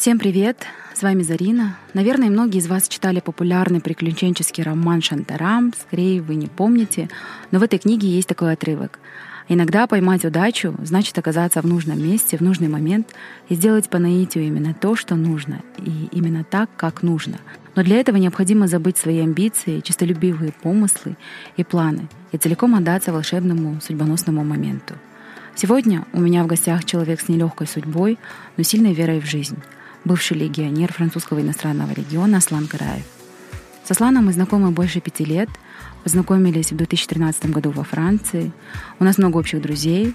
Всем привет! С вами Зарина. Наверное, многие из вас читали популярный приключенческий роман «Шантарам». Скорее, вы не помните. Но в этой книге есть такой отрывок. Иногда поймать удачу значит оказаться в нужном месте в нужный момент и сделать по наитию именно то, что нужно, и именно так, как нужно. Но для этого необходимо забыть свои амбиции, чистолюбивые помыслы и планы и целиком отдаться волшебному судьбоносному моменту. Сегодня у меня в гостях человек с нелегкой судьбой, но сильной верой в жизнь — бывший легионер французского иностранного региона Аслан Караев. С Асланом мы знакомы больше пяти лет, познакомились в 2013 году во Франции. У нас много общих друзей.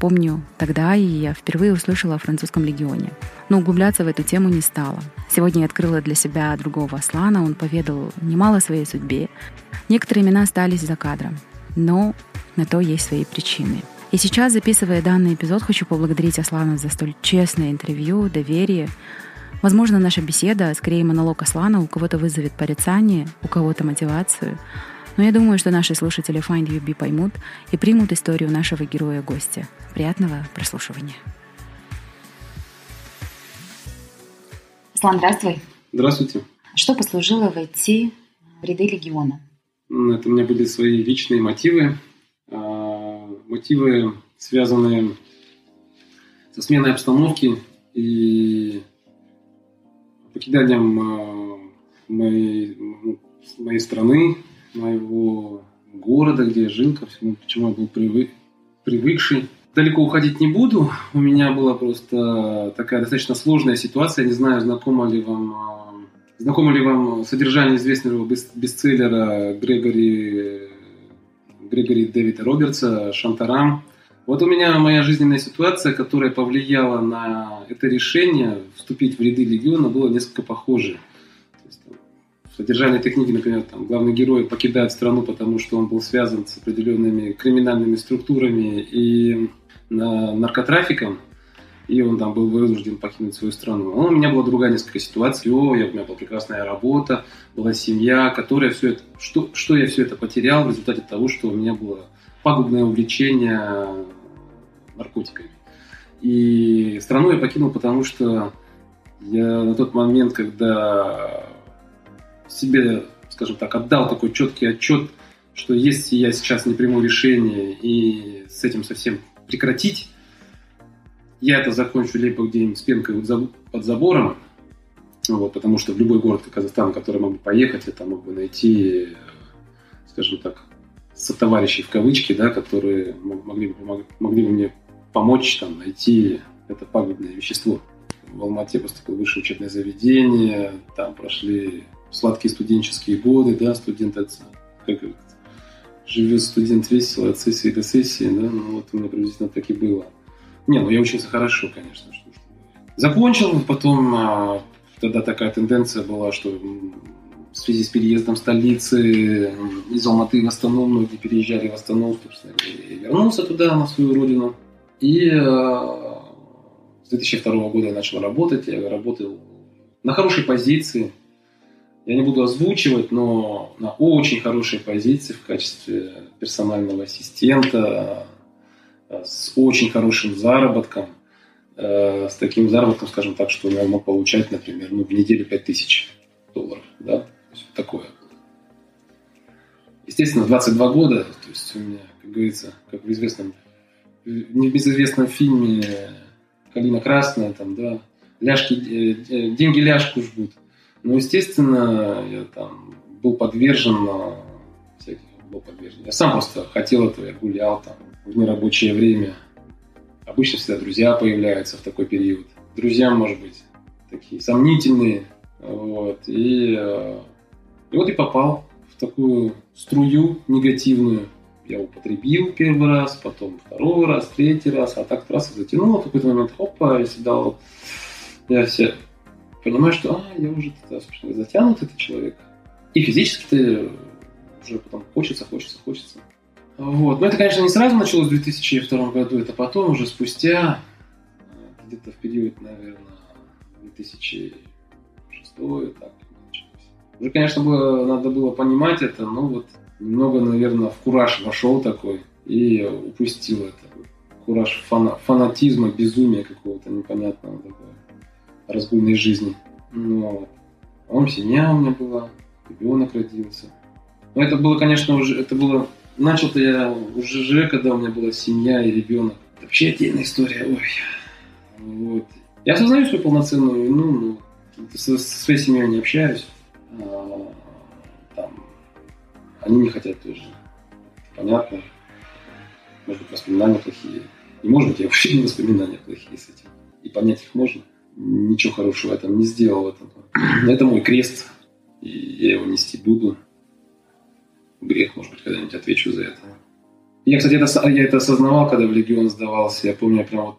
Помню, тогда и я впервые услышала о французском легионе. Но углубляться в эту тему не стала. Сегодня я открыла для себя другого Аслана. Он поведал немало о своей судьбе. Некоторые имена остались за кадром. Но на то есть свои причины — и сейчас, записывая данный эпизод, хочу поблагодарить Аслана за столь честное интервью, доверие. Возможно, наша беседа, скорее монолог Аслана, у кого-то вызовет порицание, у кого-то мотивацию. Но я думаю, что наши слушатели Find Be поймут и примут историю нашего героя-гостя. Приятного прослушивания. Аслан, здравствуй. Здравствуйте. Что послужило войти в ряды легиона? Это у меня были свои личные мотивы. Мотивы, связанные со сменой обстановки и покиданием э, моей, моей страны, моего города, где я жил, ко всему, к чему я был привык, привыкший. Далеко уходить не буду. У меня была просто такая достаточно сложная ситуация. Я не знаю, знакомо ли вам, э, знакомо ли вам содержание известного бестселлера Грегори Григори Дэвида Робертса, Шантарам. Вот у меня моя жизненная ситуация, которая повлияла на это решение вступить в ряды легиона, была несколько похожей. Содержание этой книги, например, там, главный герой покидает страну, потому что он был связан с определенными криминальными структурами и наркотрафиком и он там был вынужден покинуть свою страну. Но у меня была другая несколько ситуаций. У меня была прекрасная работа, была семья, которая все это... Что, что я все это потерял в результате того, что у меня было пагубное увлечение наркотиками. И страну я покинул, потому что я на тот момент, когда себе, скажем так, отдал такой четкий отчет, что если я сейчас не приму решение и с этим совсем прекратить, я это закончу либо где-нибудь с пенкой под забором, вот, потому что в любой город Казахстана, в который могу поехать, я там могу найти, скажем так, сотоварищей в кавычки, да, которые могли бы, могли бы мне помочь там, найти это пагубное вещество. В Алмате поступил высшее учебное заведение, там прошли сладкие студенческие годы, да, студент, как живет студент весело от сессии до сессии, да, ну вот у меня приблизительно так и было. Не, ну я учился хорошо, конечно. Закончил, потом а, тогда такая тенденция была, что в связи с переездом столицы из Алматы в Астану, многие переезжали в Астану, собственно, и вернулся туда, на свою родину. И а, с 2002 года я начал работать, я работал на хорошей позиции, я не буду озвучивать, но на очень хорошей позиции в качестве персонального ассистента, с очень хорошим заработком, э, с таким заработком, скажем так, что я мог получать, например, ну, в неделю 5000 долларов, да, то есть такое. Естественно, 22 года, то есть у меня, как говорится, как в известном, в небезызвестном фильме калина красная, там, да, ляжки, э, э, деньги ляжку жгут. Но, естественно, я там был подвержен всяких, был подвержен. Я сам просто хотел этого, я гулял там в нерабочее время. Обычно всегда друзья появляются в такой период. Друзья, может быть, такие сомнительные. Вот. И, и вот и попал в такую струю негативную я употребил первый раз, потом второй раз, третий раз, а так раз затянуло в какой-то момент, опа, я себя я все понимаю, что а, я уже затянут этот человек. И физически ты уже потом хочется, хочется, хочется. Вот. Но это, конечно, не сразу началось в 2002 году, это потом, уже спустя, где-то в период, наверное, 2006 так началось. Уже, конечно, было, надо было понимать это, но вот немного, наверное, в кураж вошел такой и упустил это. Кураж фана, фанатизма, безумия какого-то непонятного такого, разгульной жизни. Ну, вот. А он семья у меня была, ребенок родился. Но это было, конечно, уже, это было, начал-то я уже же, когда у меня была семья и ребенок. Это вообще отдельная история, ой. Вот. Я осознаю свою полноценную вину, но со, со своей семьей не общаюсь. А, они не хотят тоже. Понятно. Может быть, воспоминания плохие. И может быть, я вообще не воспоминания плохие с этим. И понять их можно. Ничего хорошего я там не сделал в этом. Это мой крест. И я его нести буду. Грех, может быть, когда-нибудь отвечу за это. Я, кстати, это, я это осознавал, когда в Легион сдавался. Я помню, я прям вот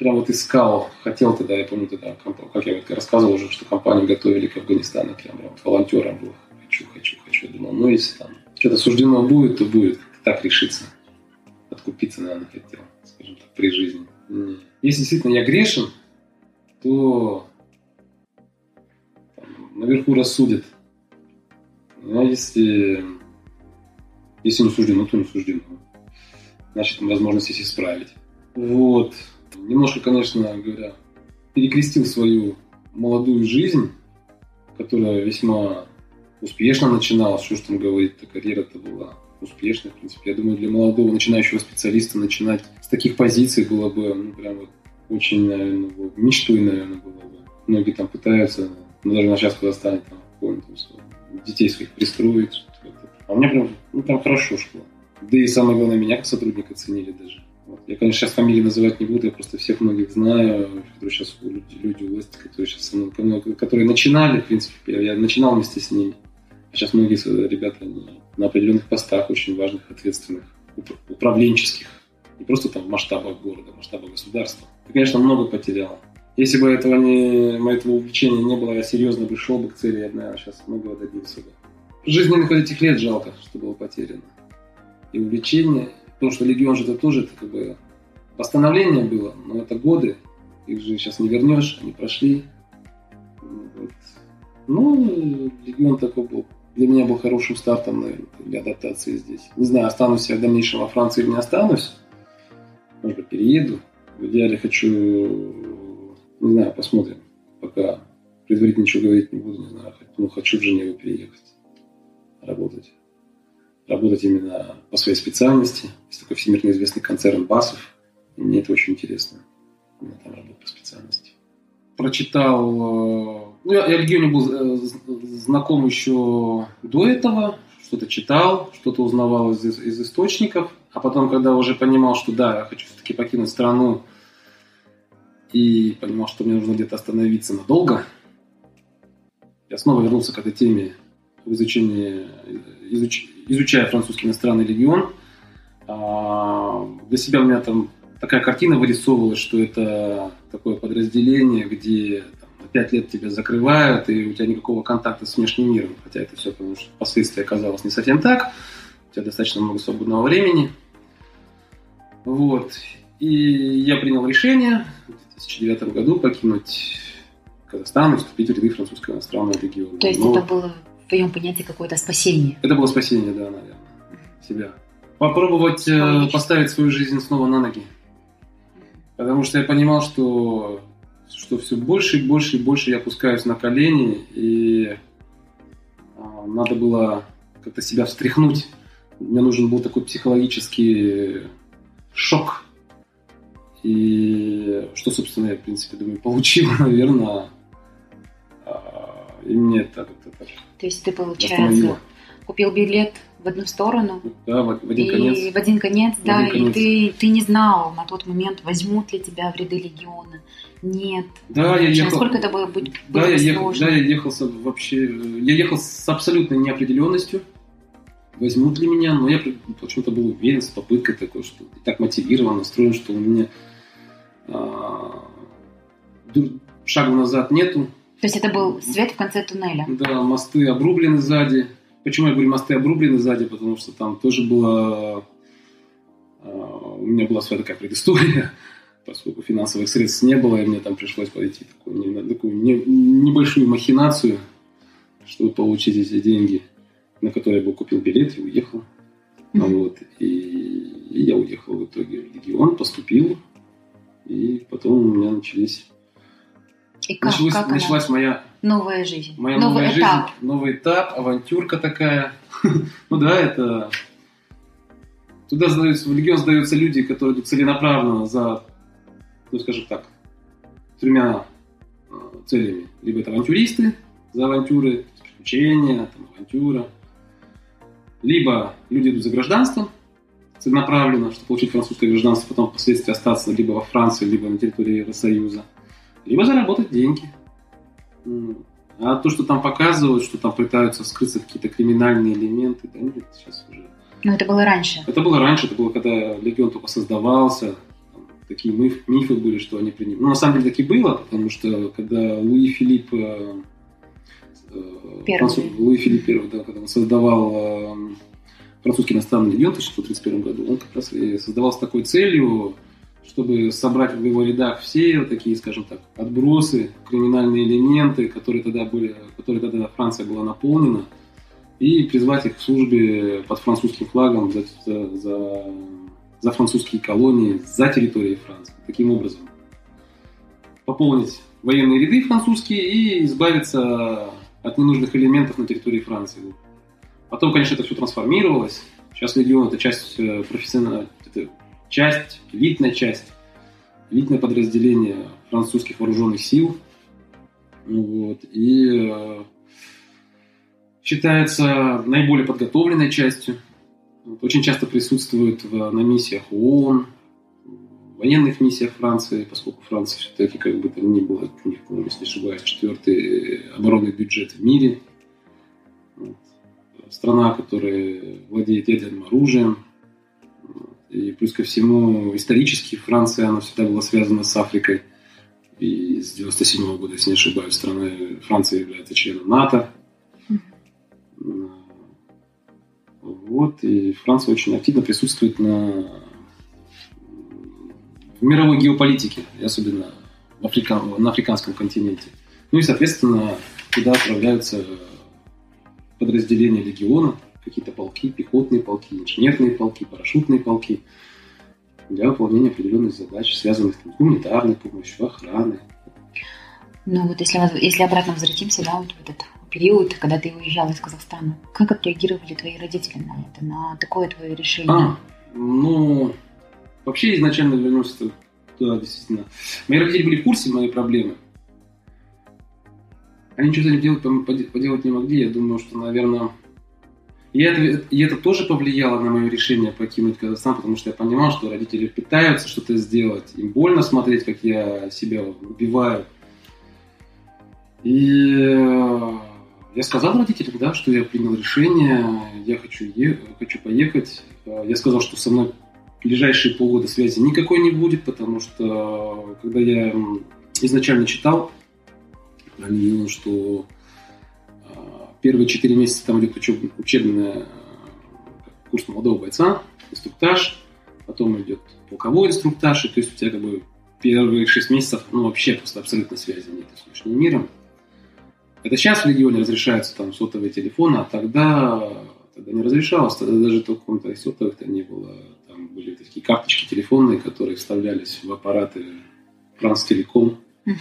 прям вот искал, хотел тогда, я помню тогда, как я вот рассказывал уже, что компанию готовили к Афганистану, прям, прям волонтером был. Хочу, хочу, хочу. Я думал, ну если там что-то суждено будет, то будет. Так решиться. Откупиться, наверное, хотел, скажем так, при жизни. Если действительно я грешен, то там, наверху рассудят. А если, если не суждено, то не суждено. Значит, возможность есть исправить. Вот. Немножко, конечно говоря, перекрестил свою молодую жизнь, которая весьма успешно начиналась, что ж там говорить, то карьера-то была успешной, в принципе. Я думаю, для молодого начинающего специалиста начинать с таких позиций было бы, ну, прям вот очень, наверное, мечтой, наверное, было бы. Многие там пытаются, ну, даже на сейчас в Казахстане, там, помню, там, детей своих пристроить. А мне прям, ну, прям хорошо шло. Да и самое главное, меня как сотрудника ценили даже. Вот. Я, конечно, сейчас фамилии называть не буду, я просто всех многих знаю, которые сейчас люди, люди власти, которые сейчас со мной, которые начинали, в принципе, я, я начинал вместе с ними. Сейчас многие ребята на определенных постах, очень важных, ответственных, управленческих. Не просто там в масштабах города, в масштабах государства. Ты, конечно, много потерял. Если бы этого, не, этого увлечения не было, я серьезно бы шел бы к цели, я, наверное, сейчас многого добился бы. Жизненных этих лет жалко, что было потеряно. И увлечение, потому что Легион же это тоже это как бы восстановление было, но это годы, их же сейчас не вернешь, они прошли. Вот. Ну, Легион такой был для меня был хорошим стартом, наверное, для адаптации здесь. Не знаю, останусь я в дальнейшем во Франции или не останусь. Может быть, перееду. В идеале хочу, не знаю, посмотрим. Пока предварительно ничего говорить не буду, не знаю. Но хочу в Женеву переехать, работать. Работать именно по своей специальности. Есть такой всемирно известный концерн БАСов. И мне это очень интересно. Именно там работать по специальности. Прочитал э, ну, я, я Легионе был э, знаком еще до этого, что-то читал, что-то узнавал из, из источников, а потом, когда уже понимал, что да, я хочу все-таки покинуть страну, и понимал, что мне нужно где-то остановиться надолго, я снова вернулся к этой теме в изучении, изуч, изучая французский иностранный легион. А, для себя у меня там такая картина вырисовывалась, что это такое подразделение, где пять лет тебя закрывают, и у тебя никакого контакта с внешним миром. Хотя это все, потому что впоследствии оказалось не совсем так. У тебя достаточно много свободного времени. Вот. И я принял решение 2009 году покинуть Казахстан и вступить в ряды французского иностранного региона. То есть Но... это было в твоем понятии какое-то спасение? Это было спасение, да, наверное, себя. Попробовать э, поставить свою жизнь снова на ноги. Потому что я понимал, что что все больше и больше и больше я опускаюсь на колени, и а, надо было как-то себя встряхнуть. Мне нужен был такой психологический шок. И что, собственно, я, в принципе, думаю, получил, наверное, и мне это, это, это То есть ты, получается, купил билет в одну сторону. Да, в, в один и конец. В один конец, в да. Один конец. И ты, ты не знал на тот момент, возьмут ли тебя в ряды легиона. Нет. Да, я ехал. Насколько это было, было да, я ехал, сложно? да, я ехал с, вообще. Я ехал с абсолютной неопределенностью. Возьмут ли меня, но я почему-то был уверен, с попыткой такой, что так мотивирован, настроен, что у меня а, шагу назад нету. То есть это был свет в конце туннеля? Да, мосты обрублены сзади. Почему я говорю мосты обрублены сзади? Потому что там тоже было... А, у меня была своя такая предыстория, поскольку финансовых средств не было, и мне там пришлось пойти такую, такую небольшую махинацию, чтобы получить эти деньги, на которые я бы купил билет и уехал. Mm-hmm. Вот. И, и я уехал в итоге в регион, поступил, и потом у меня начались и как, началась, как началась моя новая жизнь, моя новый новая этап. жизнь, новый этап, авантюрка такая. ну да, это туда сдаются, в легион сдаются люди, которые идут целенаправленно за, ну скажем так, тремя э, целями. Либо это авантюристы за авантюры, приключения, там, авантюра. Либо люди идут за гражданством, целенаправленно, чтобы получить французское гражданство, потом впоследствии остаться либо во Франции, либо на территории Евросоюза либо заработать деньги. А то, что там показывают, что там пытаются скрыться какие-то криминальные элементы, да нет, сейчас уже. Но это было раньше. Это было раньше, это было когда легион только создавался, там, такие миф, мифы были, что они приняли. Ну, на самом деле так и было, потому что когда Луи Филипп, э, э француз, Луи Филипп I, да, когда он создавал э, французский иностранный легион в 1931 году, он как раз и создавал с такой целью чтобы собрать в его рядах все такие, скажем так, отбросы, криминальные элементы, которые тогда были, которые тогда Франция была наполнена, и призвать их к службе под французским флагом за, за, за, за французские колонии за территорией Франции. Таким образом, пополнить военные ряды французские и избавиться от ненужных элементов на территории Франции. Потом, конечно, это все трансформировалось. Сейчас легион это часть э, профессиональной, часть, элитная часть, элитное подразделение французских вооруженных сил. Вот, и э, считается наиболее подготовленной частью. Вот, очень часто присутствует в, на миссиях ООН, военных миссиях Франции, поскольку Франция все-таки, как бы там ни было, у них, если не ошибаюсь, четвертый оборонный бюджет в мире. Страна, которая владеет ядерным оружием, и плюс ко всему, исторически Франция, она всегда была связана с Африкой. И с 97 -го года, если не ошибаюсь, страной Франция является членом НАТО. Вот, и Франция очень активно присутствует на в мировой геополитике, и особенно в Африка... на африканском континенте. Ну и, соответственно, туда отправляются подразделения легиона – какие-то полки, пехотные полки, инженерные полки, парашютные полки для выполнения определенных задач, связанных с гуманитарной помощью, охраной. Ну вот если, если обратно возвратимся, да, вот в этот период, когда ты уезжал из Казахстана, как отреагировали твои родители на это, на такое твое решение? А, ну, вообще изначально вернулся туда, действительно. Мои родители были в курсе моей проблемы. Они ничего за не поделать не могли. Я думаю, что, наверное, и это, и это тоже повлияло на мое решение покинуть Казахстан, потому что я понимал, что родители пытаются что-то сделать. Им больно смотреть, как я себя убиваю. И э, я сказал родителям, да, что я принял решение, я хочу, е- хочу поехать. Э, я сказал, что со мной ближайшие полгода связи никакой не будет, потому что когда я изначально читал, видел, что Первые четыре месяца там идет учеб, учебный э, курс молодого бойца, инструктаж, потом идет полковой инструктаж, и то есть у тебя как бы первые шесть месяцев, ну, вообще просто абсолютно связи нет с внешним миром. Это сейчас в регионе разрешаются там сотовые телефоны, а тогда, тогда не разрешалось, тогда даже только сотовых-то не было. Там были такие карточки телефонные, которые вставлялись в аппараты Франс-Телеком. Uh-huh.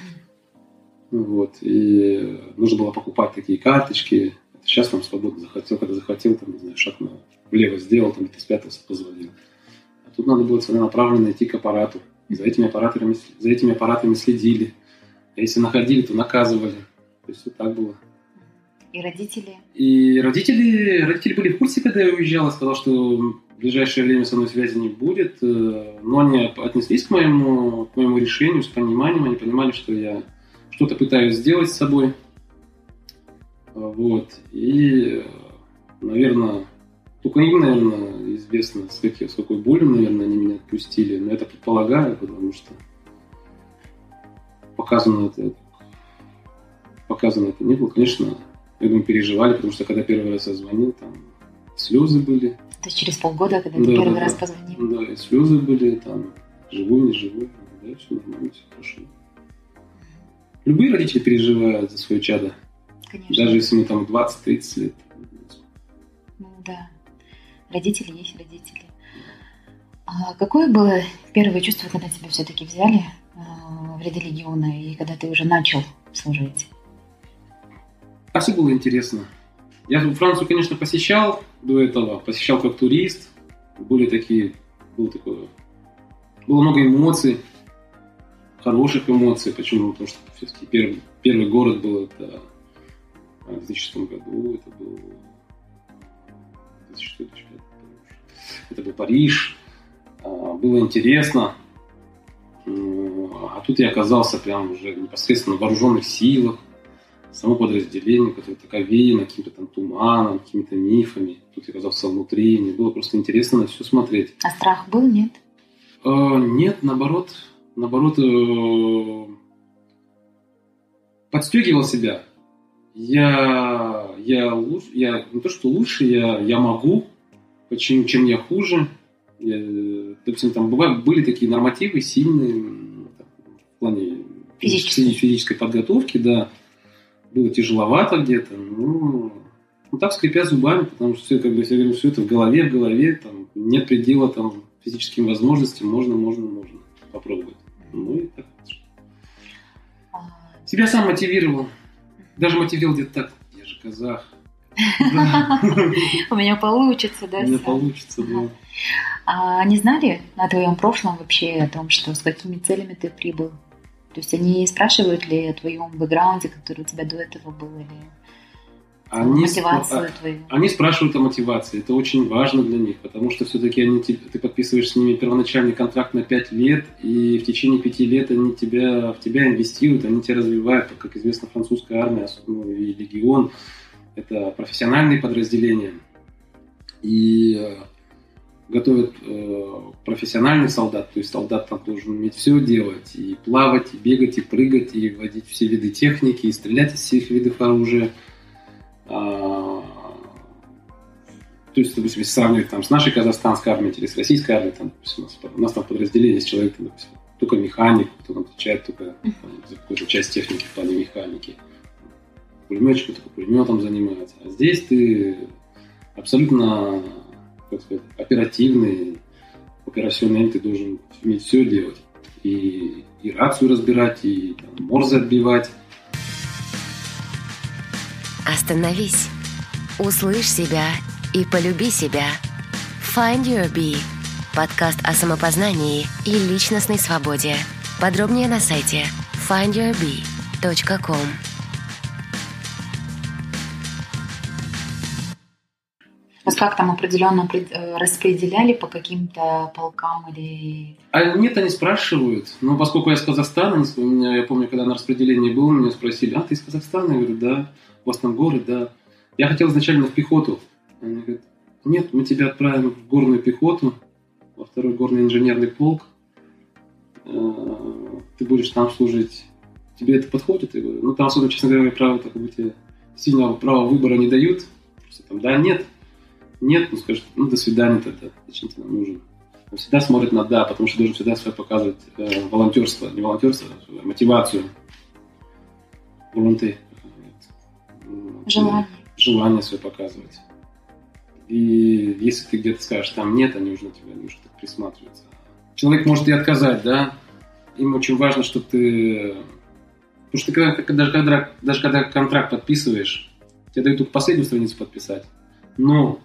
Вот. И нужно было покупать такие карточки. Сейчас там свободно захотел, когда захотел, там, не знаю, шаг на влево сделал, там, с пятого позвонил. А тут надо было целенаправленно идти к аппарату За этими аппаратами, за этими аппаратами следили. А если находили, то наказывали. То есть вот так было. И родители? И родители, родители были в курсе, когда я уезжал, я сказал, что в ближайшее время со мной связи не будет. Э, но они отнеслись к моему, к моему решению с пониманием. Они понимали, что я что-то пытаюсь сделать с собой. Вот. И, наверное, только им, наверное, известно, с, каких, с какой болью, наверное, они меня отпустили. Но это предполагаю, потому что показано это, показано это не было. Конечно, я думаю, переживали, потому что когда первый раз я звонил, там слезы были. То есть через полгода, когда да, ты первый да, раз позвонил? Да, и слезы были, там, живой, не живой. Да, все нормально, все хорошо. Любые родители переживают за свое чадо. Конечно. Даже если ему там 20-30 лет. Ну да. Родители есть родители. А какое было первое чувство, когда тебя все-таки взяли а, в ряды легиона и когда ты уже начал служить? А все было интересно. Я Францию, конечно, посещал до этого, посещал как турист. Были такие, было такое, было много эмоций, хороших эмоций. Почему? Потому что все-таки первый, первый город был это в 2006 году, это был 2006, это был Париж, а, было интересно. А тут я оказался прям уже непосредственно в вооруженных силах, само подразделение, которое так овеяно каким-то там туманом, какими-то мифами. Тут я оказался внутри, мне было просто интересно на все смотреть. А страх был, нет? Э, нет, наоборот, наоборот, э, подстегивал себя. Я, я, лучше, я не то, что лучше, я, я могу, почему, чем я хуже. Я, допустим, там бывают, были такие нормативы сильные в плане физической. физической подготовки, да было тяжеловато где-то, ну, ну так скрипя зубами, потому что все, как бы, я говорю, все это в голове, в голове, там, нет предела там физическим возможностям, можно, можно, можно попробовать. Ну и так. Себя сам мотивировал. Даже мотивировал где-то так, я же казах. У меня получится, да? У меня получится, да. А они знали о твоем прошлом вообще, о том, что с какими целями ты прибыл? То есть они спрашивают ли о твоем бэкграунде, который у тебя до этого был, или они, мотивацию спра- твою? Они спрашивают о мотивации. Это очень важно для них, потому что все-таки они, ты подписываешь с ними первоначальный контракт на 5 лет, и в течение 5 лет они тебя, в тебя инвестируют, они тебя развивают. Как известно, французская армия, особенно и легион, это профессиональные подразделения. И э, готовят э, профессиональный солдат, то есть солдат там должен уметь все делать, и плавать, и бегать, и прыгать, и водить все виды техники, и стрелять из всех видов оружия. А, то есть, допустим, если сравнивать там, с нашей казахстанской армией или с российской армией, там, допустим, у, нас, у нас там подразделение есть человек, допустим, только механик, кто там отвечает только там, за какую-то часть техники в плане механики. Пулеметчик только пулеметом занимается. А здесь ты абсолютно как сказать, оперативный, операционный, ты должен уметь все делать. И, и рацию разбирать, и там, морзы отбивать. Остановись. Услышь себя и полюби себя. Find Your Bee. Подкаст о самопознании и личностной свободе. Подробнее на сайте findyourbee.com. как там определенно э, распределяли по каким-то полкам или... А нет, они спрашивают. Но поскольку я из Казахстана, меня, я помню, когда на распределении был, меня спросили, а ты из Казахстана? Я говорю, да. У вас там город, да. Я хотел изначально в пехоту. Они говорят, нет, мы тебя отправим в горную пехоту, во второй горный инженерный полк. Э, ты будешь там служить. Тебе это подходит? Я говорю, ну там особо, честно говоря, право так бы тебе сильного права выбора не дают. Просто там, да, нет, нет, ну скажет, ну до свидания тогда, зачем ты нам нужен? Он всегда смотрит на да, потому что должен всегда свое показывать э, волонтерство, не волонтерство, а мотивацию. Волонты. Желание. Желание свое показывать. И если ты где-то скажешь, там нет, они уже на тебя не так присматриваться. Человек может и отказать, да? Им очень важно, что ты... Потому что когда, даже, когда, даже когда контракт подписываешь, тебе дают только последнюю страницу подписать. Но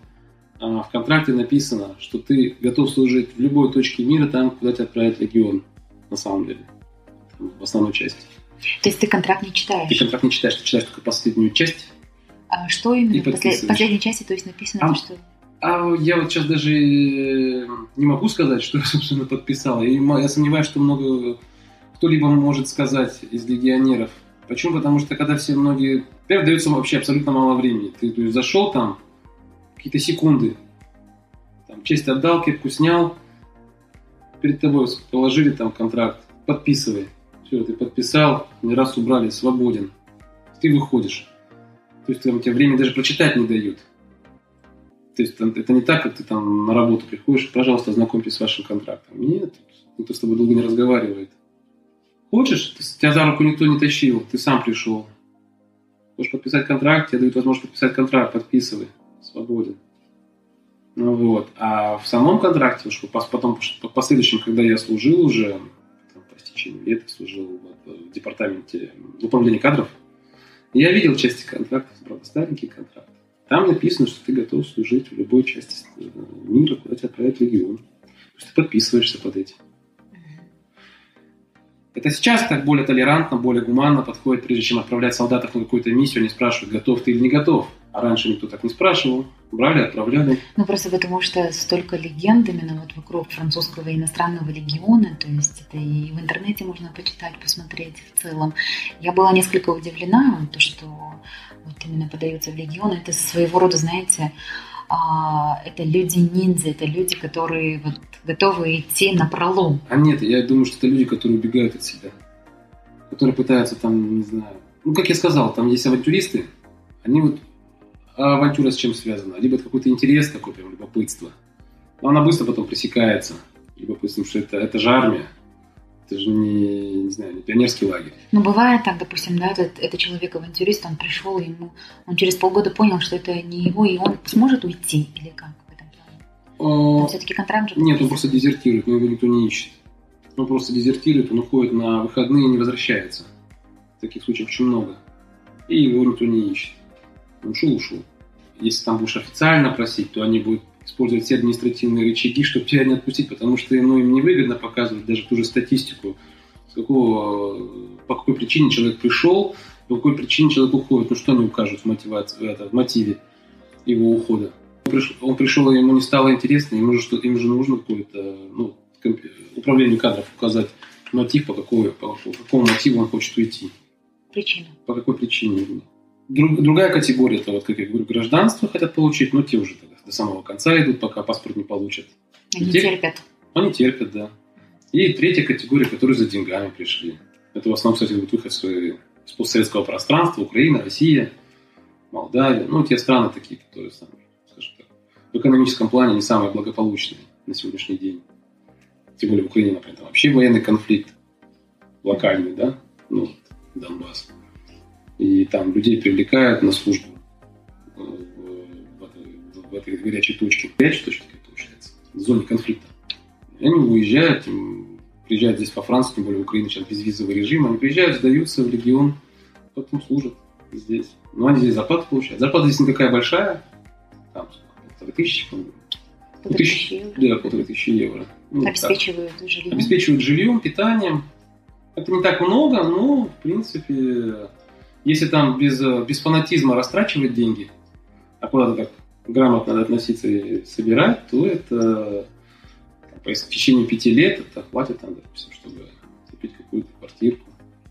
в контракте написано, что ты готов служить в любой точке мира, там, куда тебя отправит легион. на самом деле, в основной части. То есть ты контракт не читаешь? Ты контракт не читаешь, ты читаешь только последнюю часть. А что именно в послед... последней части, то есть написано, а, что... А я вот сейчас даже не могу сказать, что я, собственно, подписал. И я сомневаюсь, что много кто-либо может сказать из легионеров. Почему? Потому что когда все многие... Во-первых, дается вообще абсолютно мало времени. Ты то есть, зашел там, какие-то секунды, там, честь отдал, кепку снял, перед тобой положили там контракт, подписывай. Все, ты подписал, не раз убрали, свободен. Ты выходишь. То есть там тебе время даже прочитать не дают. То есть там, это не так, как ты там на работу приходишь, пожалуйста, ознакомьтесь с вашим контрактом. Нет, никто с тобой долго не разговаривает. Хочешь, тебя за руку никто не тащил, ты сам пришел. Хочешь подписать контракт, тебе дают возможность подписать контракт, подписывай, свободен. Ну вот. А в самом контракте, что потом, по последующем, когда я служил уже, там, по истечению лет служил в, в департаменте управления кадров, я видел части контрактов, правда, старенький контракт. Там написано, что ты готов служить в любой части э, мира, куда тебя отправят в регион. То есть ты подписываешься под этим. Это сейчас так более толерантно, более гуманно подходит, прежде чем отправлять солдатов на какую-то миссию, они спрашивают, готов ты или не готов. А раньше никто так не спрашивал. Брали, отправляли. Ну, просто потому что столько легенд именно вот вокруг французского и иностранного легиона, то есть это и в интернете можно почитать, посмотреть в целом. Я была несколько удивлена, то, что вот именно подаются в легион. Это своего рода, знаете, а, это люди-ниндзя, это люди, которые вот готовы идти на пролом. А нет, я думаю, что это люди, которые убегают от себя. Которые пытаются там, не знаю... Ну, как я сказал, там есть авантюристы, они вот а авантюра с чем связана? Либо это какой-то интерес такой, прям любопытство. Но она быстро потом пресекается любопытством, что это, это же армия. Это же не, не знаю, не пионерский лагерь. Ну, бывает так, допустим, да, этот, это человек-авантюрист, он пришел, ему, он через полгода понял, что это не его, и он сможет уйти, или как в этом плане? А, все-таки контракт же... Нет, он просто дезертирует, но его никто не ищет. Он просто дезертирует, он уходит на выходные и не возвращается. Таких случаев очень много. И его никто не ищет ушел, ушел. Если там будешь официально просить, то они будут использовать все административные рычаги, чтобы тебя не отпустить, потому что ну, им невыгодно показывать даже ту же статистику, с какого, по какой причине человек пришел, по какой причине человек уходит. Ну что они укажут в, мотивации, это, в мотиве его ухода? Он пришел, он пришел, ему не стало интересно, ему же, что, им же нужно какое-то ну, управлению кадров указать мотив, по, какой, по, по какому мотиву он хочет уйти. Причина. По какой причине. Друг, другая категория, это вот, как я говорю, гражданство хотят получить, но те уже до самого конца идут, пока паспорт не получат. Они те, терпят. Они терпят, да. И третья категория, которые за деньгами пришли. Это в основном, кстати, будет выход из постсоветского пространства, Украина, Россия, Молдавия, ну, те страны такие, которые, скажем так, в экономическом плане не самые благополучные на сегодняшний день. Тем более в Украине, например, там вообще военный конфликт локальный, да, ну, Донбасс. И там людей привлекают на службу э, в, в, в этой горячей точке. Горячей точке, получается, в зоне конфликта. И они уезжают, приезжают здесь по Франции, тем более в Украине сейчас безвизовый режим, они приезжают, сдаются в регион, потом служат здесь. Но они здесь зарплату получают. Зарплата здесь не такая большая, там полторы тысячи, по-моему. Полторы тысячи евро. Да, полторы тысячи евро. Ну, Обеспечивают так. жильем. Обеспечивают жильем, питанием. Это не так много, но, в принципе, если там без, без фанатизма растрачивать деньги, а куда-то так грамотно относиться и собирать, то это по истечении пяти лет это хватит, там, допустим, чтобы купить какую-то квартирку.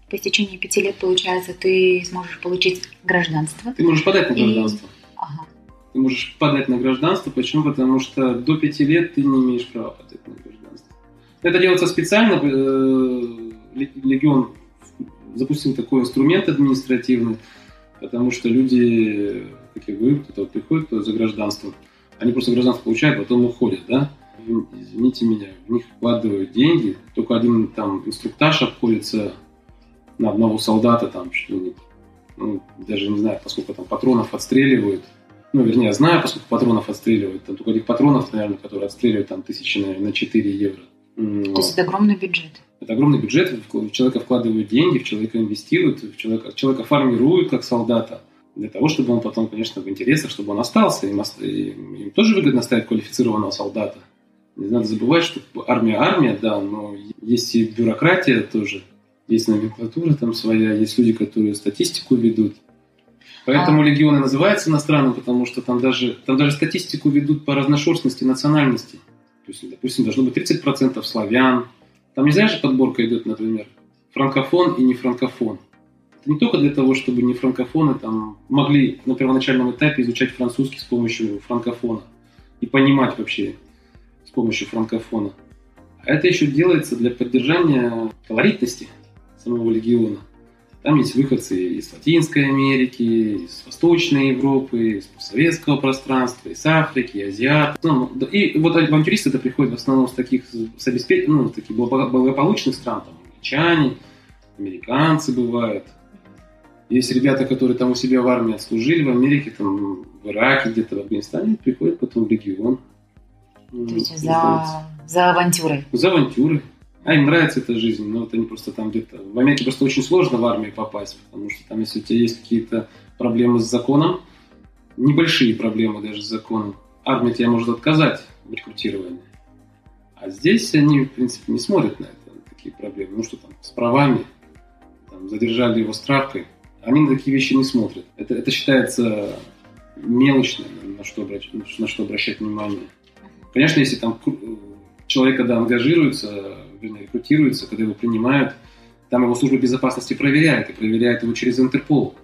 По истечении пяти лет, получается, ты сможешь получить гражданство? Ты можешь подать на гражданство. И... Ага. Ты можешь подать на гражданство. Почему? Потому что до пяти лет ты не имеешь права подать на гражданство. Это делается специально. Э, легион запустил такой инструмент административный, потому что люди, как я говорю, кто-то приходит кто за гражданством, они просто гражданство получают, потом уходят, да? Извините меня, в них вкладывают деньги, только один там инструктаж обходится на одного солдата там что ли, ну, даже не знаю, поскольку там патронов отстреливают, ну, вернее, я знаю, поскольку патронов отстреливают, там только этих патронов, наверное, которые отстреливают там тысячи на, на 4 евро. То есть это огромный бюджет. Это огромный бюджет, в человека вкладывают деньги, в человека инвестируют, в человека, человека формируют как солдата. Для того, чтобы он потом, конечно, в интересах, чтобы он остался. Им, им тоже выгодно ставить квалифицированного солдата. Не надо забывать, что армия армия, да, но есть и бюрократия тоже, есть номенклатура там своя, есть люди, которые статистику ведут. Поэтому а. легионы называются иностранным, потому что там даже, там даже статистику ведут по разношерстности национальности. То есть, допустим, должно быть 30% славян. Там не знаешь, же подборка идет, например, франкофон и не франкофон. Это не только для того, чтобы не франкофоны там могли на первоначальном этапе изучать французский с помощью франкофона и понимать вообще с помощью франкофона. А это еще делается для поддержания колоритности самого легиона. Там есть выходцы из Латинской Америки, из Восточной Европы, из советского пространства, из Африки, азиат. Ну, и вот авантюристы это приходят в основном с таких с обеспеч... ну, таких благополучных стран, там, англичане, американцы бывают. Есть ребята, которые там у себя в армии отслужили, в Америке, там, в Ираке, где-то в Афганистане, приходят потом в регион. То есть за, за авантюры. За авантюры. А им нравится эта жизнь, но вот они просто там где-то... В Америке просто очень сложно в армию попасть, потому что там, если у тебя есть какие-то проблемы с законом, небольшие проблемы даже с законом, армия тебя может отказать в рекрутировании. А здесь они, в принципе, не смотрят на это, на такие проблемы. Ну что там, с правами, там, задержали его справкой. Они на такие вещи не смотрят. Это, это считается мелочным, на что, обращать, на что обращать внимание. Конечно, если там человек, когда ангажируется, вернее, рекрутируется, когда его принимают, там его служба безопасности проверяет, и проверяет его через Интерпол.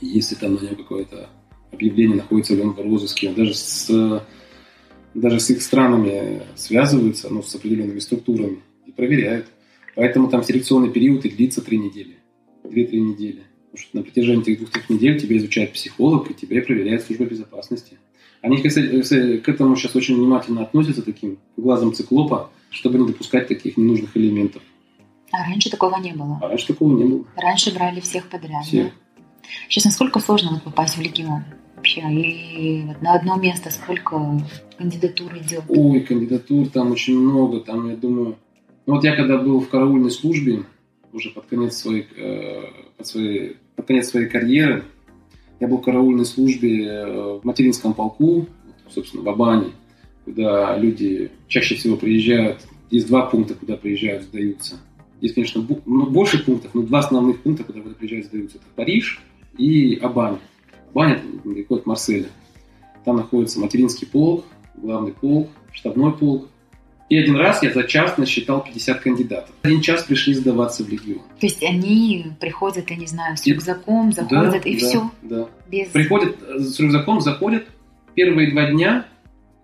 И если там на нем какое-то объявление, находится ли он в розыске, даже с, даже с их странами связываются, ну, с определенными структурами и проверяют. Поэтому там селекционный период и длится три недели, две-три недели. Потому что на протяжении этих двух-трех недель тебя изучает психолог, и тебя проверяет служба безопасности. Они, кстати, к этому сейчас очень внимательно относятся таким глазом циклопа, чтобы не допускать таких ненужных элементов. А раньше такого не было? А раньше такого не было. Раньше брали всех подряд, всех. да? Сейчас насколько сложно вот попасть в легион? Вообще, и вот на одно место сколько кандидатур идет? Ой, кандидатур там очень много, там, я думаю... Ну вот я когда был в караульной службе, уже под конец своей, э, под своей, под конец своей карьеры, я был в караульной службе э, в материнском полку, собственно, в Абане, куда люди чаще всего приезжают. Есть два пункта, куда приезжают, сдаются. Есть, конечно, ну, больше пунктов, но два основных пункта, куда приезжают, сдаются. Это Париж и Абань. Абань – это недалеко от Марселя. Там находится материнский полк, главный полк, штабной полк, и один раз я за час насчитал 50 кандидатов. Один час пришли сдаваться в Легион. То есть они приходят, я не знаю, с рюкзаком, заходят да, и да, все? Да. Без... Приходят э, с рюкзаком, заходят. Первые два дня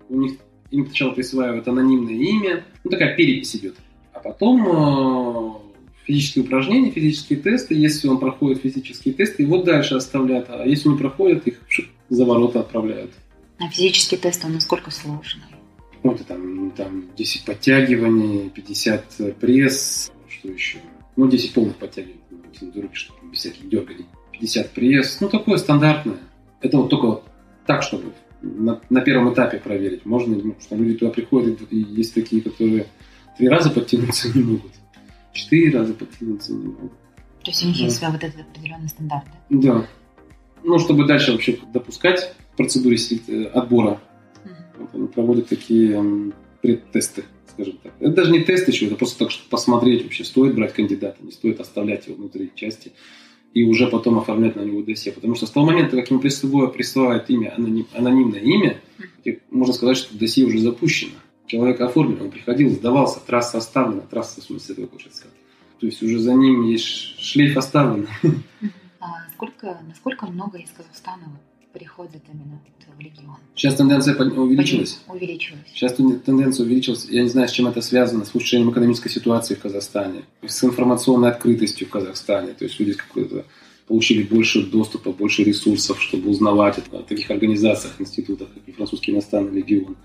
у них им сначала присваивают анонимное имя. Ну, такая перепись идет. А потом э, физические упражнения, физические тесты. Если он проходит физические тесты, его дальше оставляют. А если не проходит, их за ворота отправляют. А физический тест, он насколько сложный? Ну, это там, там 10 подтягиваний, 50 пресс, что еще? Ну, 10 полных подтягиваний, ну, руки, чтобы без всяких дерганий. 50 пресс, ну, такое стандартное. Это вот только вот так, чтобы на, на первом этапе проверить. Можно, ну, что люди туда приходят, и есть такие, которые три раза подтянуться не могут, четыре раза подтянуться не могут. То есть у них да. есть свои вот этот определенный стандарт, да? Ну, чтобы дальше вообще допускать процедуры отбора вот они проводят такие предтесты, скажем так. Это даже не тест еще, это просто так, чтобы посмотреть вообще, стоит брать кандидата, не стоит оставлять его внутри части и уже потом оформлять на него досье. Потому что с того момента, как ему присваивают, присваивают имя, аноним, анонимное имя, можно сказать, что досье уже запущено. Человек оформлен, он приходил, сдавался, трасса оставлена, трасса, в смысле, это хочется сказать. То есть уже за ним есть шлейф оставлен. А сколько, насколько много из Казахстана приходят именно в легион. Сейчас тенденция увеличилась. Увеличилась. Сейчас тенденция увеличилась. Я не знаю, с чем это связано, с улучшением экономической ситуации в Казахстане, с информационной открытостью в Казахстане. То есть люди какой-то получили больше доступа, больше ресурсов, чтобы узнавать о таких организациях, институтах, как и французский иностранный легион.